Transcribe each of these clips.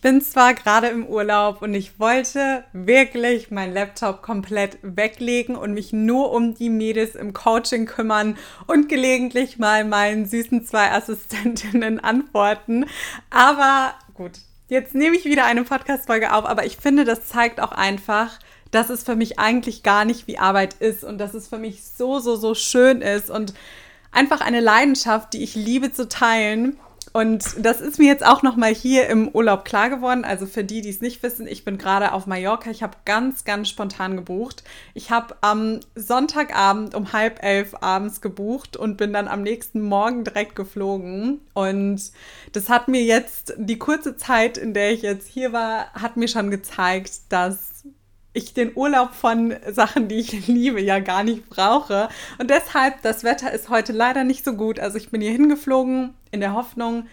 Ich bin zwar gerade im Urlaub und ich wollte wirklich meinen Laptop komplett weglegen und mich nur um die Mädels im Coaching kümmern und gelegentlich mal meinen süßen zwei Assistentinnen antworten. Aber gut, jetzt nehme ich wieder eine Podcast-Folge auf, aber ich finde, das zeigt auch einfach, dass es für mich eigentlich gar nicht wie Arbeit ist und dass es für mich so, so, so schön ist und einfach eine Leidenschaft, die ich liebe zu teilen. Und das ist mir jetzt auch noch mal hier im Urlaub klar geworden. Also für die, die es nicht wissen, ich bin gerade auf Mallorca. Ich habe ganz, ganz spontan gebucht. Ich habe am Sonntagabend um halb elf abends gebucht und bin dann am nächsten Morgen direkt geflogen. Und das hat mir jetzt die kurze Zeit, in der ich jetzt hier war, hat mir schon gezeigt, dass ich den Urlaub von Sachen, die ich liebe, ja gar nicht brauche. Und deshalb, das Wetter ist heute leider nicht so gut. Also ich bin hier hingeflogen in der Hoffnung,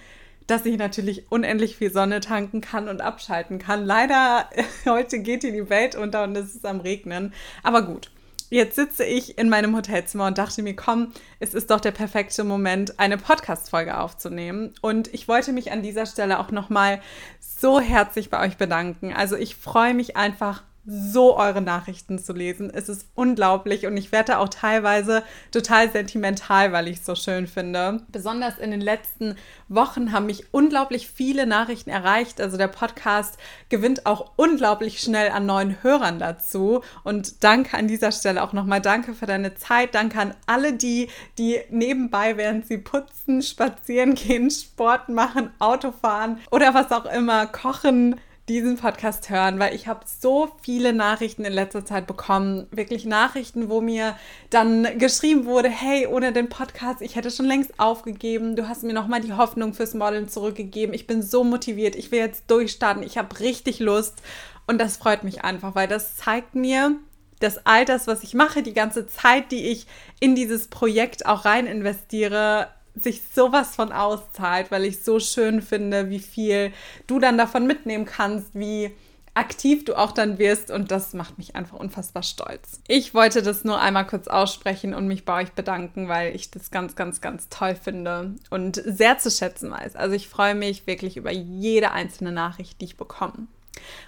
dass ich natürlich unendlich viel Sonne tanken kann und abschalten kann. Leider, heute geht hier die Welt unter und es ist am Regnen. Aber gut, jetzt sitze ich in meinem Hotelzimmer und dachte mir, komm, es ist doch der perfekte Moment, eine Podcast-Folge aufzunehmen. Und ich wollte mich an dieser Stelle auch nochmal so herzlich bei euch bedanken. Also ich freue mich einfach so eure Nachrichten zu lesen. Es ist unglaublich und ich werde auch teilweise total sentimental, weil ich es so schön finde. Besonders in den letzten Wochen haben mich unglaublich viele Nachrichten erreicht. Also der Podcast gewinnt auch unglaublich schnell an neuen Hörern dazu. Und danke an dieser Stelle auch nochmal. Danke für deine Zeit. Danke an alle die, die nebenbei, während sie putzen, spazieren gehen, Sport machen, Auto fahren oder was auch immer, kochen, diesen Podcast hören, weil ich habe so viele Nachrichten in letzter Zeit bekommen. Wirklich Nachrichten, wo mir dann geschrieben wurde, hey, ohne den Podcast, ich hätte schon längst aufgegeben. Du hast mir nochmal die Hoffnung fürs Modeln zurückgegeben. Ich bin so motiviert. Ich will jetzt durchstarten. Ich habe richtig Lust. Und das freut mich einfach, weil das zeigt mir, dass all das, was ich mache, die ganze Zeit, die ich in dieses Projekt auch rein investiere, sich sowas von auszahlt, weil ich so schön finde, wie viel du dann davon mitnehmen kannst, wie aktiv du auch dann wirst und das macht mich einfach unfassbar stolz. Ich wollte das nur einmal kurz aussprechen und mich bei euch bedanken, weil ich das ganz, ganz, ganz toll finde und sehr zu schätzen weiß. Also ich freue mich wirklich über jede einzelne Nachricht, die ich bekomme.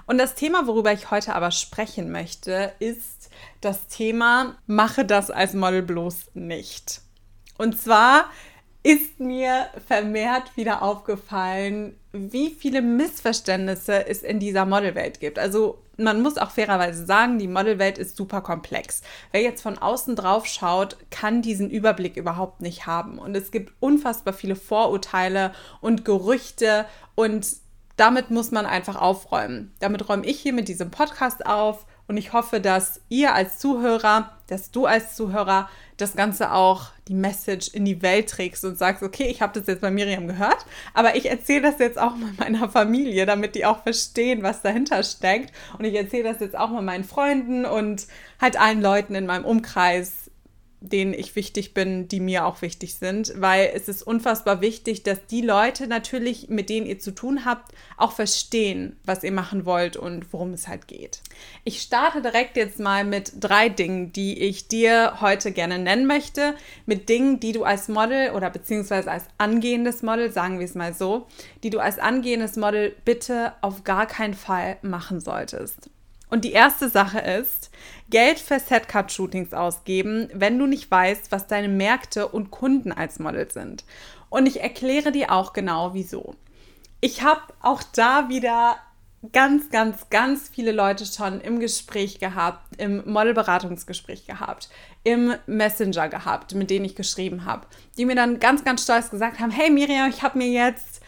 Und das Thema, worüber ich heute aber sprechen möchte, ist das Thema, mache das als Model bloß nicht. Und zwar ist mir vermehrt wieder aufgefallen, wie viele Missverständnisse es in dieser Modelwelt gibt. Also man muss auch fairerweise sagen, die Modelwelt ist super komplex. Wer jetzt von außen drauf schaut, kann diesen Überblick überhaupt nicht haben. Und es gibt unfassbar viele Vorurteile und Gerüchte und damit muss man einfach aufräumen. Damit räume ich hier mit diesem Podcast auf und ich hoffe, dass ihr als Zuhörer, dass du als Zuhörer das Ganze auch die Message in die Welt trägst und sagst, okay, ich habe das jetzt bei Miriam gehört, aber ich erzähle das jetzt auch mal meiner Familie, damit die auch verstehen, was dahinter steckt. Und ich erzähle das jetzt auch mal meinen Freunden und halt allen Leuten in meinem Umkreis, denen ich wichtig bin, die mir auch wichtig sind, weil es ist unfassbar wichtig, dass die Leute natürlich, mit denen ihr zu tun habt, auch verstehen, was ihr machen wollt und worum es halt geht. Ich starte direkt jetzt mal mit drei Dingen, die ich dir heute gerne nennen möchte, mit Dingen, die du als Model oder beziehungsweise als angehendes Model, sagen wir es mal so, die du als angehendes Model bitte auf gar keinen Fall machen solltest. Und die erste Sache ist, Geld für Setcard-Shootings ausgeben, wenn du nicht weißt, was deine Märkte und Kunden als Model sind. Und ich erkläre dir auch genau wieso. Ich habe auch da wieder ganz, ganz, ganz viele Leute schon im Gespräch gehabt, im Modelberatungsgespräch gehabt, im Messenger gehabt, mit denen ich geschrieben habe, die mir dann ganz, ganz stolz gesagt haben, hey Miriam, ich habe mir jetzt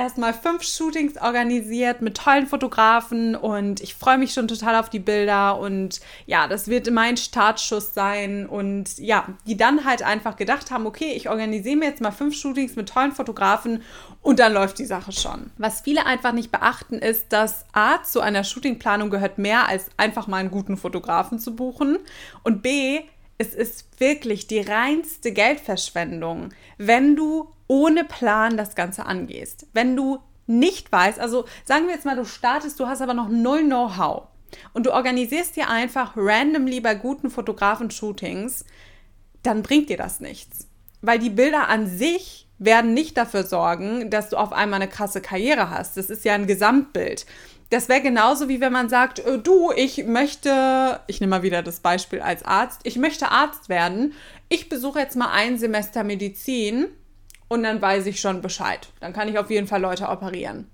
erstmal fünf Shootings organisiert mit tollen Fotografen und ich freue mich schon total auf die Bilder und ja, das wird mein Startschuss sein und ja, die dann halt einfach gedacht haben, okay, ich organisiere mir jetzt mal fünf Shootings mit tollen Fotografen und dann läuft die Sache schon. Was viele einfach nicht beachten ist, dass A, zu einer Shootingplanung gehört mehr als einfach mal einen guten Fotografen zu buchen und B, es ist wirklich die reinste Geldverschwendung, wenn du ohne Plan das Ganze angehst. Wenn du nicht weißt, also sagen wir jetzt mal, du startest, du hast aber noch null Know-how und du organisierst dir einfach randomly bei guten Fotografen Shootings, dann bringt dir das nichts. Weil die Bilder an sich werden nicht dafür sorgen, dass du auf einmal eine krasse Karriere hast. Das ist ja ein Gesamtbild. Das wäre genauso wie wenn man sagt, äh, du, ich möchte, ich nehme mal wieder das Beispiel als Arzt, ich möchte Arzt werden. Ich besuche jetzt mal ein Semester Medizin und dann weiß ich schon Bescheid. Dann kann ich auf jeden Fall Leute operieren.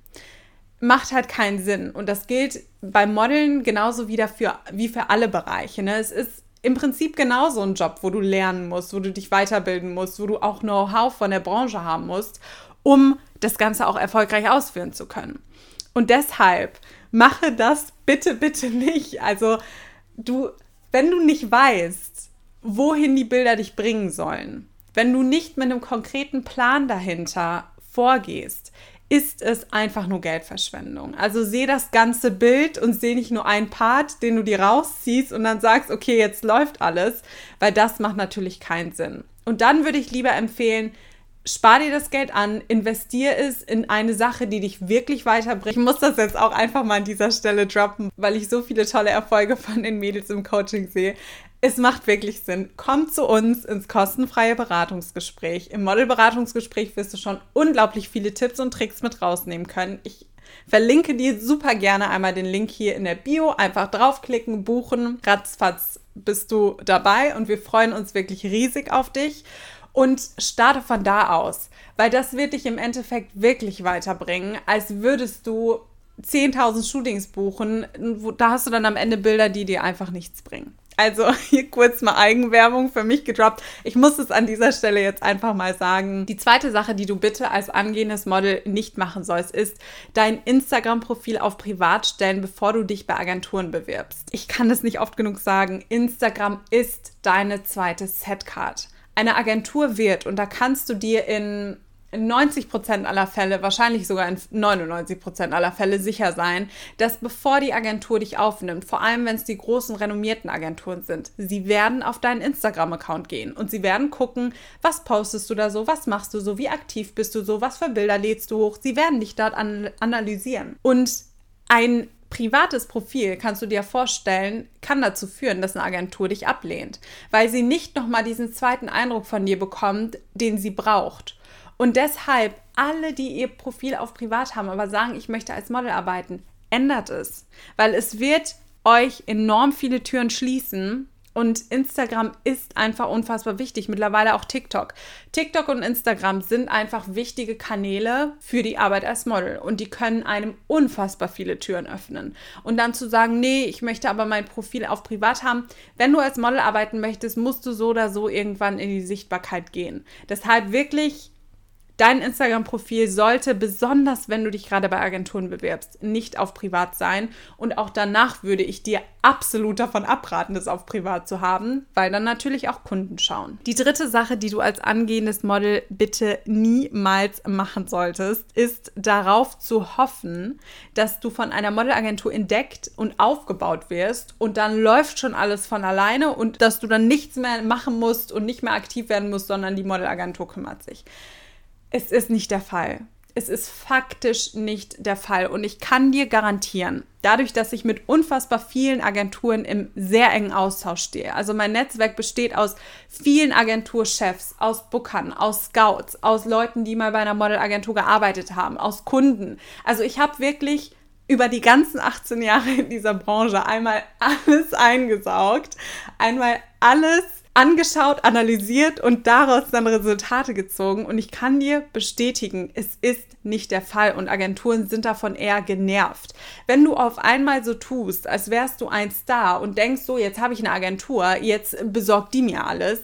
Macht halt keinen Sinn. Und das gilt beim Modeln genauso wieder für, wie für alle Bereiche. Ne? Es ist im Prinzip genauso ein Job, wo du lernen musst, wo du dich weiterbilden musst, wo du auch Know-how von der Branche haben musst, um das Ganze auch erfolgreich ausführen zu können. Und deshalb mache das bitte, bitte nicht. Also du, wenn du nicht weißt, wohin die Bilder dich bringen sollen, wenn du nicht mit einem konkreten Plan dahinter vorgehst, ist es einfach nur Geldverschwendung. Also sehe das ganze Bild und sehe nicht nur einen Part, den du dir rausziehst und dann sagst, okay, jetzt läuft alles, weil das macht natürlich keinen Sinn. Und dann würde ich lieber empfehlen, spar dir das Geld an, investier es in eine Sache, die dich wirklich weiterbringt. Ich muss das jetzt auch einfach mal an dieser Stelle droppen, weil ich so viele tolle Erfolge von den Mädels im Coaching sehe. Es macht wirklich Sinn. Komm zu uns ins kostenfreie Beratungsgespräch. Im Modelberatungsgespräch wirst du schon unglaublich viele Tipps und Tricks mit rausnehmen können. Ich verlinke dir super gerne einmal den Link hier in der Bio. Einfach draufklicken, buchen. Ratzfatz bist du dabei und wir freuen uns wirklich riesig auf dich und starte von da aus, weil das wird dich im Endeffekt wirklich weiterbringen, als würdest du 10.000 Shootings buchen. Da hast du dann am Ende Bilder, die dir einfach nichts bringen. Also hier kurz mal Eigenwerbung für mich gedroppt. Ich muss es an dieser Stelle jetzt einfach mal sagen. Die zweite Sache, die du bitte als angehendes Model nicht machen sollst, ist dein Instagram-Profil auf Privat stellen, bevor du dich bei Agenturen bewirbst. Ich kann das nicht oft genug sagen. Instagram ist deine zweite Setcard eine Agentur wird, und da kannst du dir in 90 Prozent aller Fälle, wahrscheinlich sogar in 99 Prozent aller Fälle sicher sein, dass bevor die Agentur dich aufnimmt, vor allem wenn es die großen renommierten Agenturen sind, sie werden auf deinen Instagram-Account gehen und sie werden gucken, was postest du da so, was machst du so, wie aktiv bist du so, was für Bilder lädst du hoch. Sie werden dich dort an analysieren. Und ein privates Profil, kannst du dir vorstellen, kann dazu führen, dass eine Agentur dich ablehnt, weil sie nicht nochmal diesen zweiten Eindruck von dir bekommt, den sie braucht. Und deshalb, alle, die ihr Profil auf privat haben, aber sagen, ich möchte als Model arbeiten, ändert es, weil es wird euch enorm viele Türen schließen, und Instagram ist einfach unfassbar wichtig. Mittlerweile auch TikTok. TikTok und Instagram sind einfach wichtige Kanäle für die Arbeit als Model. Und die können einem unfassbar viele Türen öffnen. Und dann zu sagen, nee, ich möchte aber mein Profil auf privat haben. Wenn du als Model arbeiten möchtest, musst du so oder so irgendwann in die Sichtbarkeit gehen. Deshalb wirklich Dein Instagram-Profil sollte, besonders wenn du dich gerade bei Agenturen bewirbst, nicht auf privat sein. Und auch danach würde ich dir absolut davon abraten, das auf privat zu haben, weil dann natürlich auch Kunden schauen. Die dritte Sache, die du als angehendes Model bitte niemals machen solltest, ist darauf zu hoffen, dass du von einer Modelagentur entdeckt und aufgebaut wirst und dann läuft schon alles von alleine und dass du dann nichts mehr machen musst und nicht mehr aktiv werden musst, sondern die Modelagentur kümmert sich. Es ist nicht der Fall. Es ist faktisch nicht der Fall. Und ich kann dir garantieren, dadurch, dass ich mit unfassbar vielen Agenturen im sehr engen Austausch stehe, also mein Netzwerk besteht aus vielen Agenturchefs, aus Bookern, aus Scouts, aus Leuten, die mal bei einer Modelagentur gearbeitet haben, aus Kunden. Also ich habe wirklich über die ganzen 18 Jahre in dieser Branche einmal alles eingesaugt, einmal alles angeschaut, analysiert und daraus dann Resultate gezogen. Und ich kann dir bestätigen, es ist nicht der Fall und Agenturen sind davon eher genervt. Wenn du auf einmal so tust, als wärst du ein Star und denkst so, jetzt habe ich eine Agentur, jetzt besorgt die mir alles,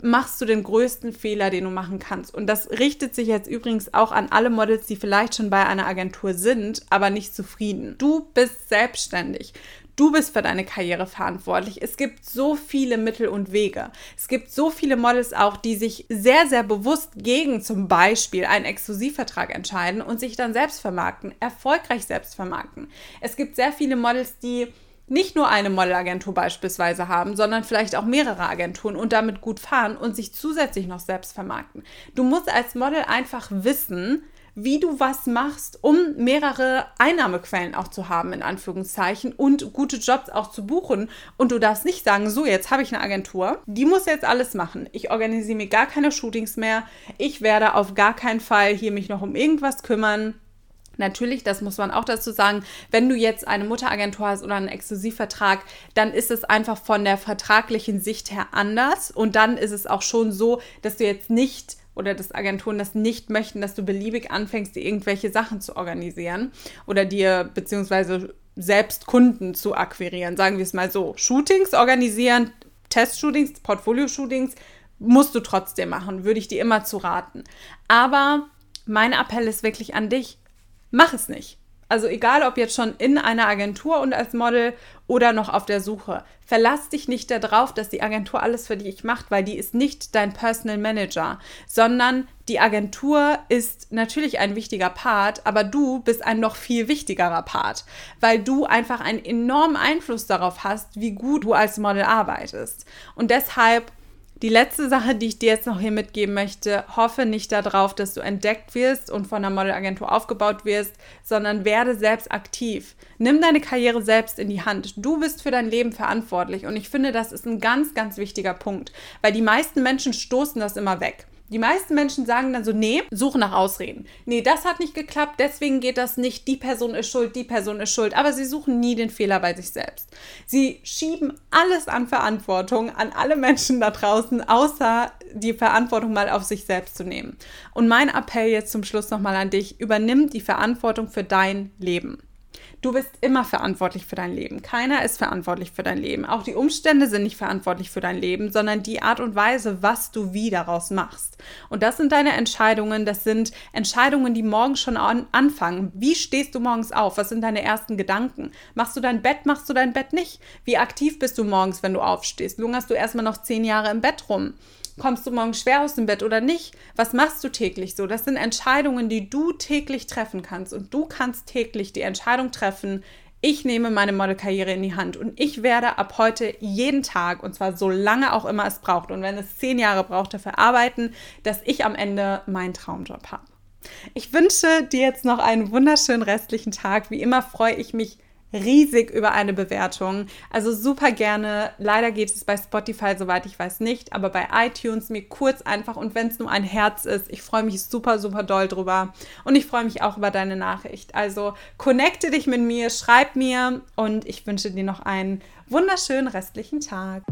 machst du den größten Fehler, den du machen kannst. Und das richtet sich jetzt übrigens auch an alle Models, die vielleicht schon bei einer Agentur sind, aber nicht zufrieden. Du bist selbstständig. Du bist für deine Karriere verantwortlich. Es gibt so viele Mittel und Wege. Es gibt so viele Models auch, die sich sehr, sehr bewusst gegen zum Beispiel einen Exklusivvertrag entscheiden und sich dann selbst vermarkten, erfolgreich selbst vermarkten. Es gibt sehr viele Models, die nicht nur eine Modelagentur beispielsweise haben, sondern vielleicht auch mehrere Agenturen und damit gut fahren und sich zusätzlich noch selbst vermarkten. Du musst als Model einfach wissen, wie du was machst, um mehrere Einnahmequellen auch zu haben, in Anführungszeichen, und gute Jobs auch zu buchen. Und du darfst nicht sagen, so, jetzt habe ich eine Agentur, die muss jetzt alles machen. Ich organisiere mir gar keine Shootings mehr. Ich werde auf gar keinen Fall hier mich noch um irgendwas kümmern. Natürlich, das muss man auch dazu sagen, wenn du jetzt eine Mutteragentur hast oder einen Exklusivvertrag, dann ist es einfach von der vertraglichen Sicht her anders. Und dann ist es auch schon so, dass du jetzt nicht oder dass Agenturen das nicht möchten, dass du beliebig anfängst, dir irgendwelche Sachen zu organisieren oder dir beziehungsweise selbst Kunden zu akquirieren. Sagen wir es mal so. Shootings organisieren, Testshootings, Portfolio-Shootings musst du trotzdem machen, würde ich dir immer zu raten. Aber mein Appell ist wirklich an dich, mach es nicht. Also egal, ob jetzt schon in einer Agentur und als Model oder noch auf der Suche. Verlass dich nicht darauf, dass die Agentur alles für dich macht, weil die ist nicht dein Personal Manager, sondern die Agentur ist natürlich ein wichtiger Part, aber du bist ein noch viel wichtigerer Part, weil du einfach einen enormen Einfluss darauf hast, wie gut du als Model arbeitest. Und deshalb die letzte Sache, die ich dir jetzt noch hier mitgeben möchte, hoffe nicht darauf, dass du entdeckt wirst und von einer Modelagentur aufgebaut wirst, sondern werde selbst aktiv. Nimm deine Karriere selbst in die Hand. Du bist für dein Leben verantwortlich und ich finde, das ist ein ganz, ganz wichtiger Punkt, weil die meisten Menschen stoßen das immer weg. Die meisten Menschen sagen dann so, nee, suche nach Ausreden. Nee, das hat nicht geklappt, deswegen geht das nicht. Die Person ist schuld, die Person ist schuld. Aber sie suchen nie den Fehler bei sich selbst. Sie schieben alles an Verantwortung an alle Menschen da draußen, außer die Verantwortung mal auf sich selbst zu nehmen. Und mein Appell jetzt zum Schluss nochmal an dich, übernimm die Verantwortung für dein Leben. Du bist immer verantwortlich für dein Leben. Keiner ist verantwortlich für dein Leben. Auch die Umstände sind nicht verantwortlich für dein Leben, sondern die Art und Weise, was du wie daraus machst. Und das sind deine Entscheidungen. Das sind Entscheidungen, die morgen schon an anfangen. Wie stehst du morgens auf? Was sind deine ersten Gedanken? Machst du dein Bett? Machst du dein Bett nicht? Wie aktiv bist du morgens, wenn du aufstehst? Lungerst du erstmal noch zehn Jahre im Bett rum? Kommst du morgen schwer aus dem Bett oder nicht? Was machst du täglich so? Das sind Entscheidungen, die du täglich treffen kannst. Und du kannst täglich die Entscheidung treffen, ich nehme meine Modelkarriere in die Hand und ich werde ab heute jeden Tag, und zwar so lange auch immer es braucht, und wenn es zehn Jahre braucht, dafür arbeiten, dass ich am Ende meinen Traumjob habe. Ich wünsche dir jetzt noch einen wunderschönen restlichen Tag. Wie immer freue ich mich riesig über eine Bewertung. Also super gerne. Leider geht es bei Spotify, soweit ich weiß, nicht, aber bei iTunes mir kurz einfach und wenn es nur ein Herz ist, ich freue mich super, super doll drüber. Und ich freue mich auch über deine Nachricht. Also connecte dich mit mir, schreib mir und ich wünsche dir noch einen wunderschönen restlichen Tag.